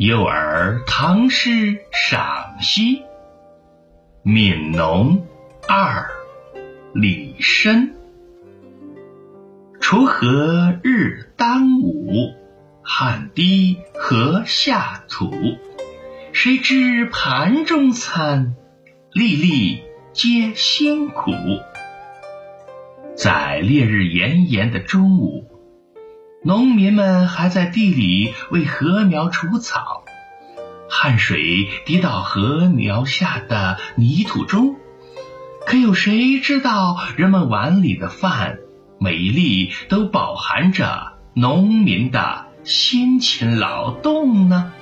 幼儿唐诗赏析，《悯农二》李绅。锄禾日当午，汗滴禾下土。谁知盘中餐，粒粒皆辛苦。在烈日炎炎的中午。农民们还在地里为禾苗除草，汗水滴到禾苗下的泥土中，可有谁知道人们碗里的饭每一粒都饱含着农民的辛勤劳动呢？